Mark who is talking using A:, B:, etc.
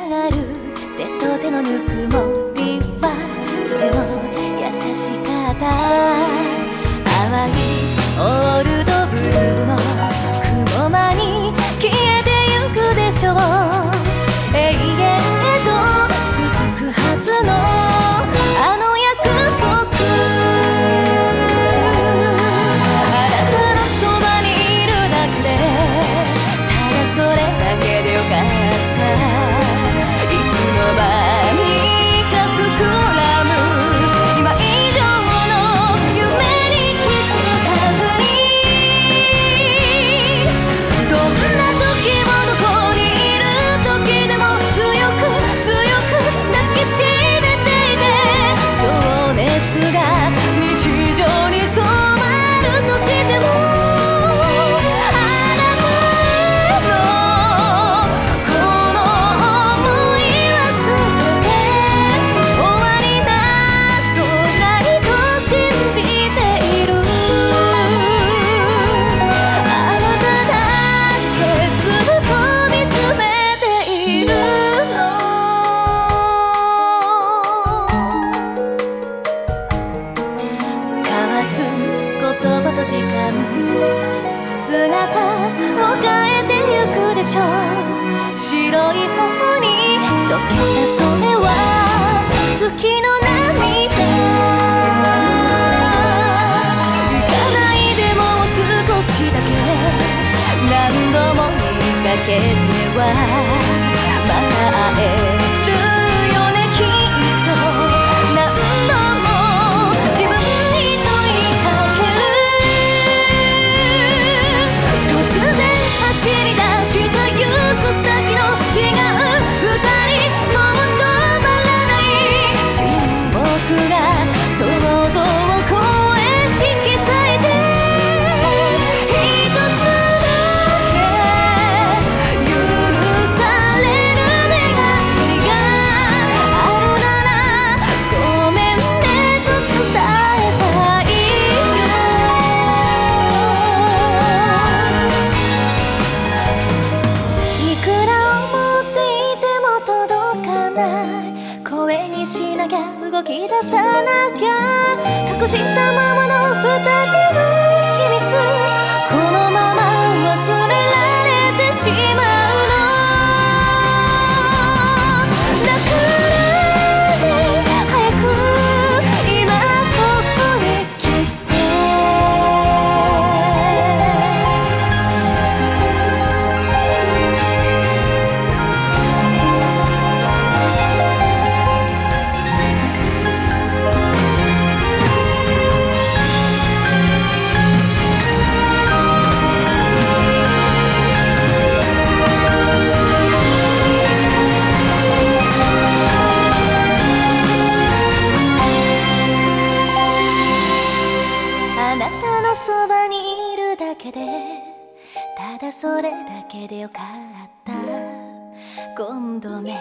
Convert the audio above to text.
A: がる。手と手のぬくもりはとても優しかった。淡いオールドブルーの雲間に消えてゆくでしょう。時間。姿を変えてゆくでしょう。白い頬に溶けたそれは月の何度も見かけては。また会えるなきゃ動き出さなきゃ。隠したままの二人の秘密。このまま忘れられてしまう。れだけでよかった。今度目